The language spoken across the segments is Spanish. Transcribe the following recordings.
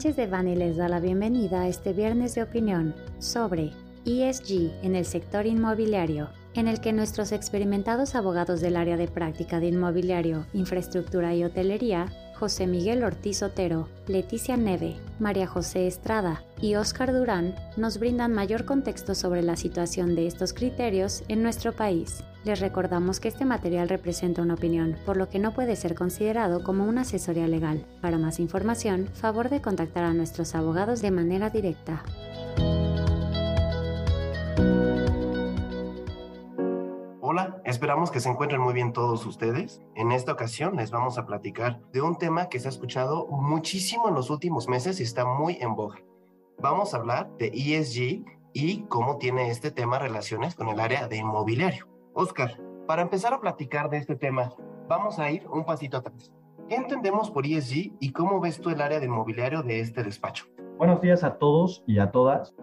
Sánchez de Bani les da la bienvenida a este viernes de opinión sobre ESG en el sector inmobiliario, en el que nuestros experimentados abogados del área de práctica de inmobiliario, infraestructura y hotelería José Miguel Ortiz Otero, Leticia Neve, María José Estrada y Óscar Durán nos brindan mayor contexto sobre la situación de estos criterios en nuestro país. Les recordamos que este material representa una opinión, por lo que no puede ser considerado como una asesoría legal. Para más información, favor de contactar a nuestros abogados de manera directa. Hola, esperamos que se encuentren muy bien todos ustedes. En esta ocasión les vamos a platicar de un tema que se ha escuchado muchísimo en los últimos meses y está muy en boga. Vamos a hablar de ESG y cómo tiene este tema relaciones con el área de inmobiliario. Oscar, para empezar a platicar de este tema, vamos a ir un pasito atrás. ¿Qué entendemos por ESG y cómo ves tú el área de inmobiliario de este despacho? Buenos días a todos y a todas.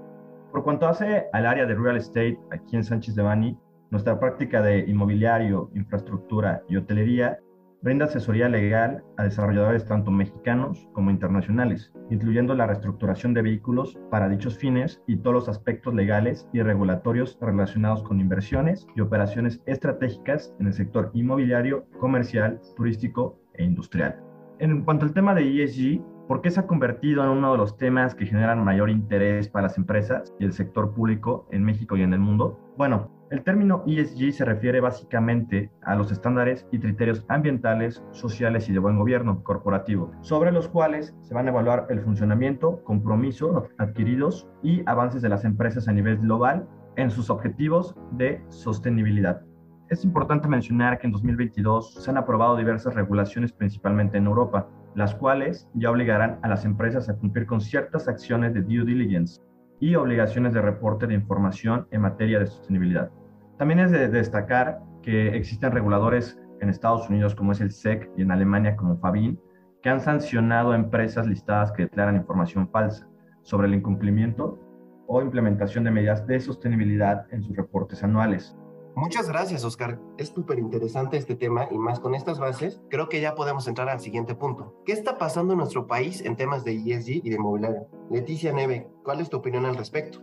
Por cuanto hace al área de real estate aquí en Sánchez de Bani, nuestra práctica de inmobiliario, infraestructura y hotelería brinda asesoría legal a desarrolladores tanto mexicanos como internacionales, incluyendo la reestructuración de vehículos para dichos fines y todos los aspectos legales y regulatorios relacionados con inversiones y operaciones estratégicas en el sector inmobiliario, comercial, turístico e industrial. En cuanto al tema de ESG, ¿por qué se ha convertido en uno de los temas que generan mayor interés para las empresas y el sector público en México y en el mundo? Bueno, el término ESG se refiere básicamente a los estándares y criterios ambientales, sociales y de buen gobierno corporativo, sobre los cuales se van a evaluar el funcionamiento, compromisos adquiridos y avances de las empresas a nivel global en sus objetivos de sostenibilidad. Es importante mencionar que en 2022 se han aprobado diversas regulaciones principalmente en Europa, las cuales ya obligarán a las empresas a cumplir con ciertas acciones de due diligence y obligaciones de reporte de información en materia de sostenibilidad. También es de destacar que existen reguladores en Estados Unidos como es el SEC y en Alemania como FABIN, que han sancionado a empresas listadas que declaran información falsa sobre el incumplimiento o implementación de medidas de sostenibilidad en sus reportes anuales. Muchas gracias, Oscar. Es súper interesante este tema y más con estas bases, creo que ya podemos entrar al siguiente punto. ¿Qué está pasando en nuestro país en temas de ESG y de mobiliario? Leticia Neve, ¿cuál es tu opinión al respecto?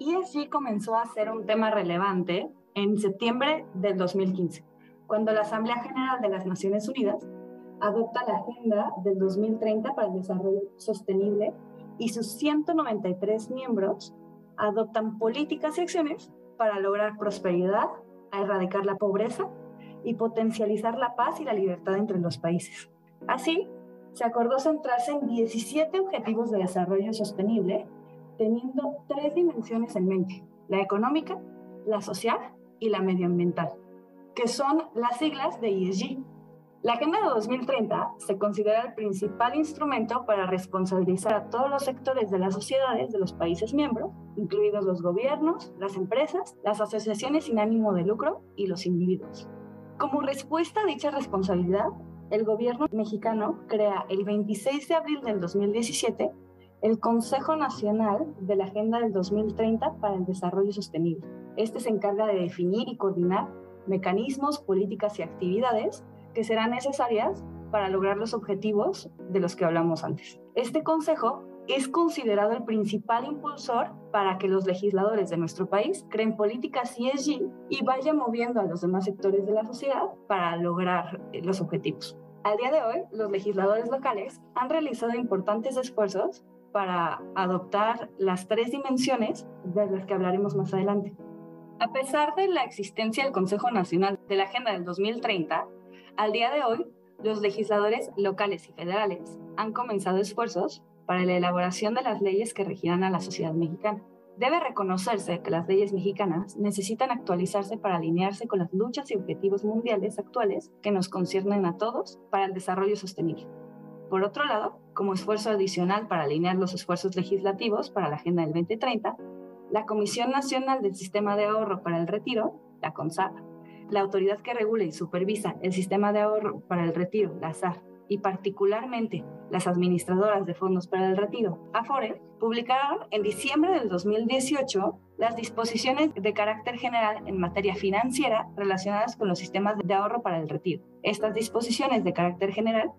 ESG comenzó a ser un tema relevante en septiembre del 2015, cuando la Asamblea General de las Naciones Unidas adopta la Agenda del 2030 para el Desarrollo Sostenible y sus 193 miembros adoptan políticas y acciones para lograr prosperidad, a erradicar la pobreza y potencializar la paz y la libertad entre los países. Así, se acordó centrarse en 17 objetivos de desarrollo sostenible, teniendo tres dimensiones en mente, la económica, la social y la medioambiental, que son las siglas de ESG. La Agenda de 2030 se considera el principal instrumento para responsabilizar a todos los sectores de las sociedades de los países miembros, incluidos los gobiernos, las empresas, las asociaciones sin ánimo de lucro y los individuos. Como respuesta a dicha responsabilidad, el gobierno mexicano crea el 26 de abril del 2017 el Consejo Nacional de la Agenda del 2030 para el Desarrollo Sostenible. Este se encarga de definir y coordinar mecanismos, políticas y actividades que serán necesarias para lograr los objetivos de los que hablamos antes. Este consejo es considerado el principal impulsor para que los legisladores de nuestro país creen políticas ESG y vayan moviendo a los demás sectores de la sociedad para lograr eh, los objetivos. Al día de hoy, los legisladores locales han realizado importantes esfuerzos para adoptar las tres dimensiones de las que hablaremos más adelante. A pesar de la existencia del Consejo Nacional de la Agenda del 2030, al día de hoy, los legisladores locales y federales han comenzado esfuerzos para la elaboración de las leyes que regirán a la sociedad mexicana. Debe reconocerse que las leyes mexicanas necesitan actualizarse para alinearse con las luchas y objetivos mundiales actuales que nos conciernen a todos para el desarrollo sostenible. Por otro lado, como esfuerzo adicional para alinear los esfuerzos legislativos para la Agenda del 2030, la Comisión Nacional del Sistema de Ahorro para el Retiro, la CONSAP, la autoridad que regula y supervisa el sistema de ahorro para el retiro, la SAR, y particularmente las administradoras de fondos para el retiro, AFORE, publicaron en diciembre del 2018 las disposiciones de carácter general en materia financiera relacionadas con los sistemas de ahorro para el retiro. Estas disposiciones de carácter general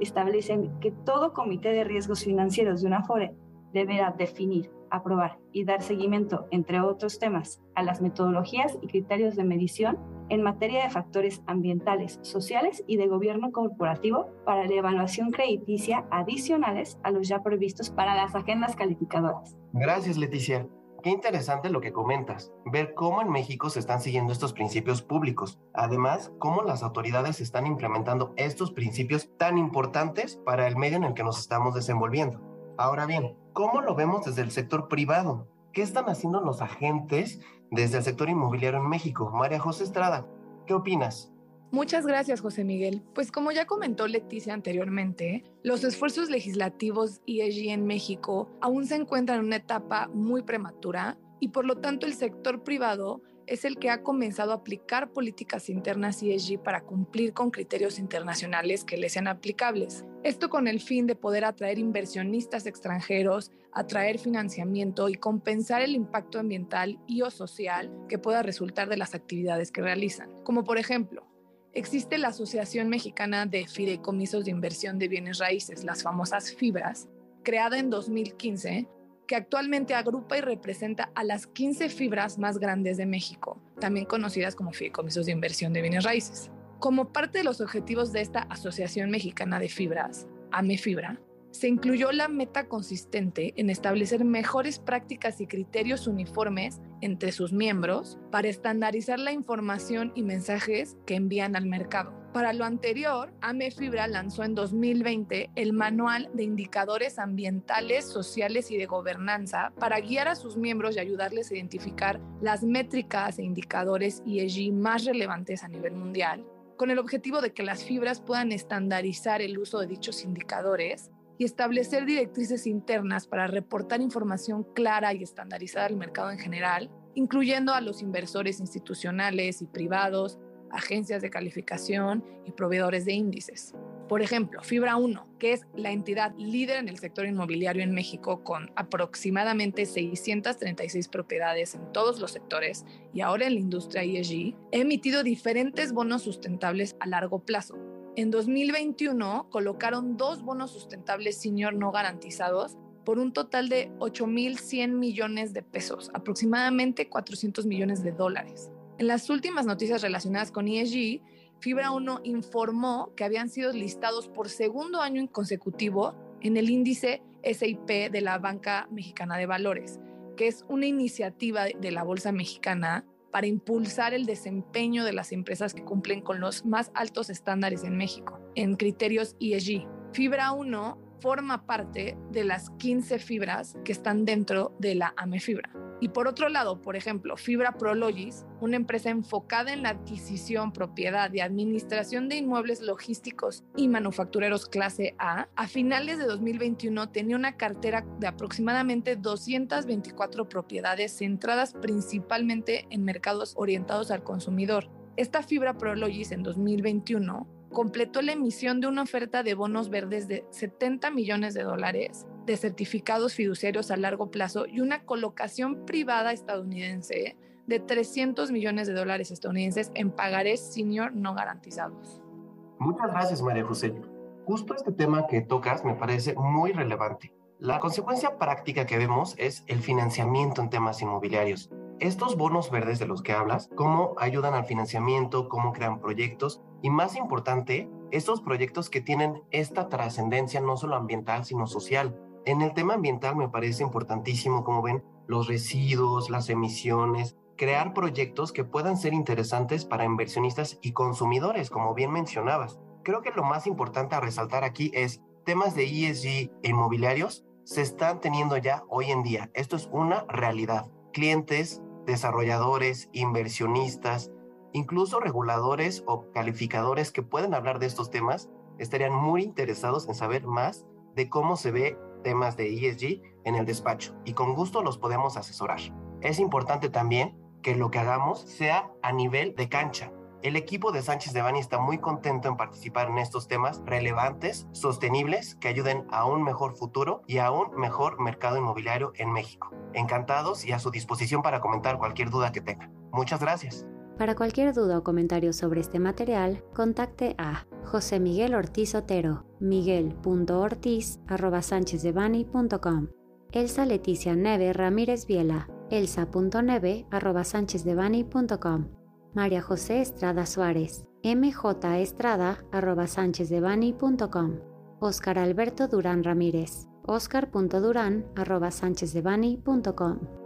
establecen que todo comité de riesgos financieros de una FORE deberá definir, aprobar y dar seguimiento, entre otros temas, a las metodologías y criterios de medición en materia de factores ambientales, sociales y de gobierno corporativo para la evaluación crediticia adicionales a los ya previstos para las agendas calificadoras. Gracias, Leticia. Qué interesante lo que comentas, ver cómo en México se están siguiendo estos principios públicos. Además, cómo las autoridades están implementando estos principios tan importantes para el medio en el que nos estamos desenvolviendo. Ahora bien, ¿cómo lo vemos desde el sector privado? ¿Qué están haciendo los agentes desde el sector inmobiliario en México? María José Estrada, ¿qué opinas? Muchas gracias, José Miguel. Pues como ya comentó Leticia anteriormente, los esfuerzos legislativos ESG en México aún se encuentran en una etapa muy prematura y por lo tanto el sector privado es el que ha comenzado a aplicar políticas internas ESG para cumplir con criterios internacionales que le sean aplicables. Esto con el fin de poder atraer inversionistas extranjeros, atraer financiamiento y compensar el impacto ambiental y o social que pueda resultar de las actividades que realizan. Como por ejemplo, existe la Asociación Mexicana de Fideicomisos de Inversión de Bienes Raíces, las famosas FIBRAS, creada en 2015 que actualmente agrupa y representa a las 15 fibras más grandes de México, también conocidas como fideicomisos de inversión de bienes raíces. Como parte de los objetivos de esta Asociación Mexicana de Fibras, AMEFibra, se incluyó la meta consistente en establecer mejores prácticas y criterios uniformes entre sus miembros para estandarizar la información y mensajes que envían al mercado. Para lo anterior, AMEFibra lanzó en 2020 el Manual de Indicadores Ambientales, Sociales y de Gobernanza para guiar a sus miembros y ayudarles a identificar las métricas e indicadores ESG más relevantes a nivel mundial, con el objetivo de que las fibras puedan estandarizar el uso de dichos indicadores y establecer directrices internas para reportar información clara y estandarizada al mercado en general, incluyendo a los inversores institucionales y privados, agencias de calificación y proveedores de índices. Por ejemplo, Fibra 1, que es la entidad líder en el sector inmobiliario en México con aproximadamente 636 propiedades en todos los sectores y ahora en la industria ESG, ha emitido diferentes bonos sustentables a largo plazo, en 2021 colocaron dos bonos sustentables senior no garantizados por un total de 8.100 millones de pesos, aproximadamente 400 millones de dólares. En las últimas noticias relacionadas con ESG, Fibra 1 informó que habían sido listados por segundo año consecutivo en el índice SIP de la Banca Mexicana de Valores, que es una iniciativa de la Bolsa Mexicana para impulsar el desempeño de las empresas que cumplen con los más altos estándares en México, en criterios ESG. Fibra 1 forma parte de las 15 fibras que están dentro de la AMEFibra. Y por otro lado, por ejemplo, Fibra Prologis, una empresa enfocada en la adquisición, propiedad y administración de inmuebles logísticos y manufactureros clase A, a finales de 2021 tenía una cartera de aproximadamente 224 propiedades centradas principalmente en mercados orientados al consumidor. Esta Fibra Prologis en 2021 completó la emisión de una oferta de bonos verdes de 70 millones de dólares, de certificados fiduciarios a largo plazo y una colocación privada estadounidense de 300 millones de dólares estadounidenses en pagarés senior no garantizados. Muchas gracias, María José. Justo este tema que tocas me parece muy relevante. La consecuencia práctica que vemos es el financiamiento en temas inmobiliarios. Estos bonos verdes de los que hablas, cómo ayudan al financiamiento, cómo crean proyectos y más importante, estos proyectos que tienen esta trascendencia no solo ambiental, sino social. En el tema ambiental me parece importantísimo, como ven, los residuos, las emisiones, crear proyectos que puedan ser interesantes para inversionistas y consumidores, como bien mencionabas. Creo que lo más importante a resaltar aquí es temas de ESG e inmobiliarios se están teniendo ya hoy en día. Esto es una realidad. Clientes, desarrolladores, inversionistas, Incluso reguladores o calificadores que pueden hablar de estos temas estarían muy interesados en saber más de cómo se ve temas de ESG en el despacho y con gusto los podemos asesorar. Es importante también que lo que hagamos sea a nivel de cancha. El equipo de Sánchez de Bani está muy contento en participar en estos temas relevantes, sostenibles, que ayuden a un mejor futuro y a un mejor mercado inmobiliario en México. Encantados y a su disposición para comentar cualquier duda que tengan. Muchas gracias. Para cualquier duda o comentario sobre este material, contacte a José Miguel Ortiz Otero, miguel.ortiz.sanchezdevani.com, Elsa Leticia Neve Ramírez Viela, elsa.neve.sanchezdevani.com, María José Estrada Suárez, mjestrada.sanchezdevani.com, Oscar Alberto Durán Ramírez, oscar.duran.sanchezdevani.com.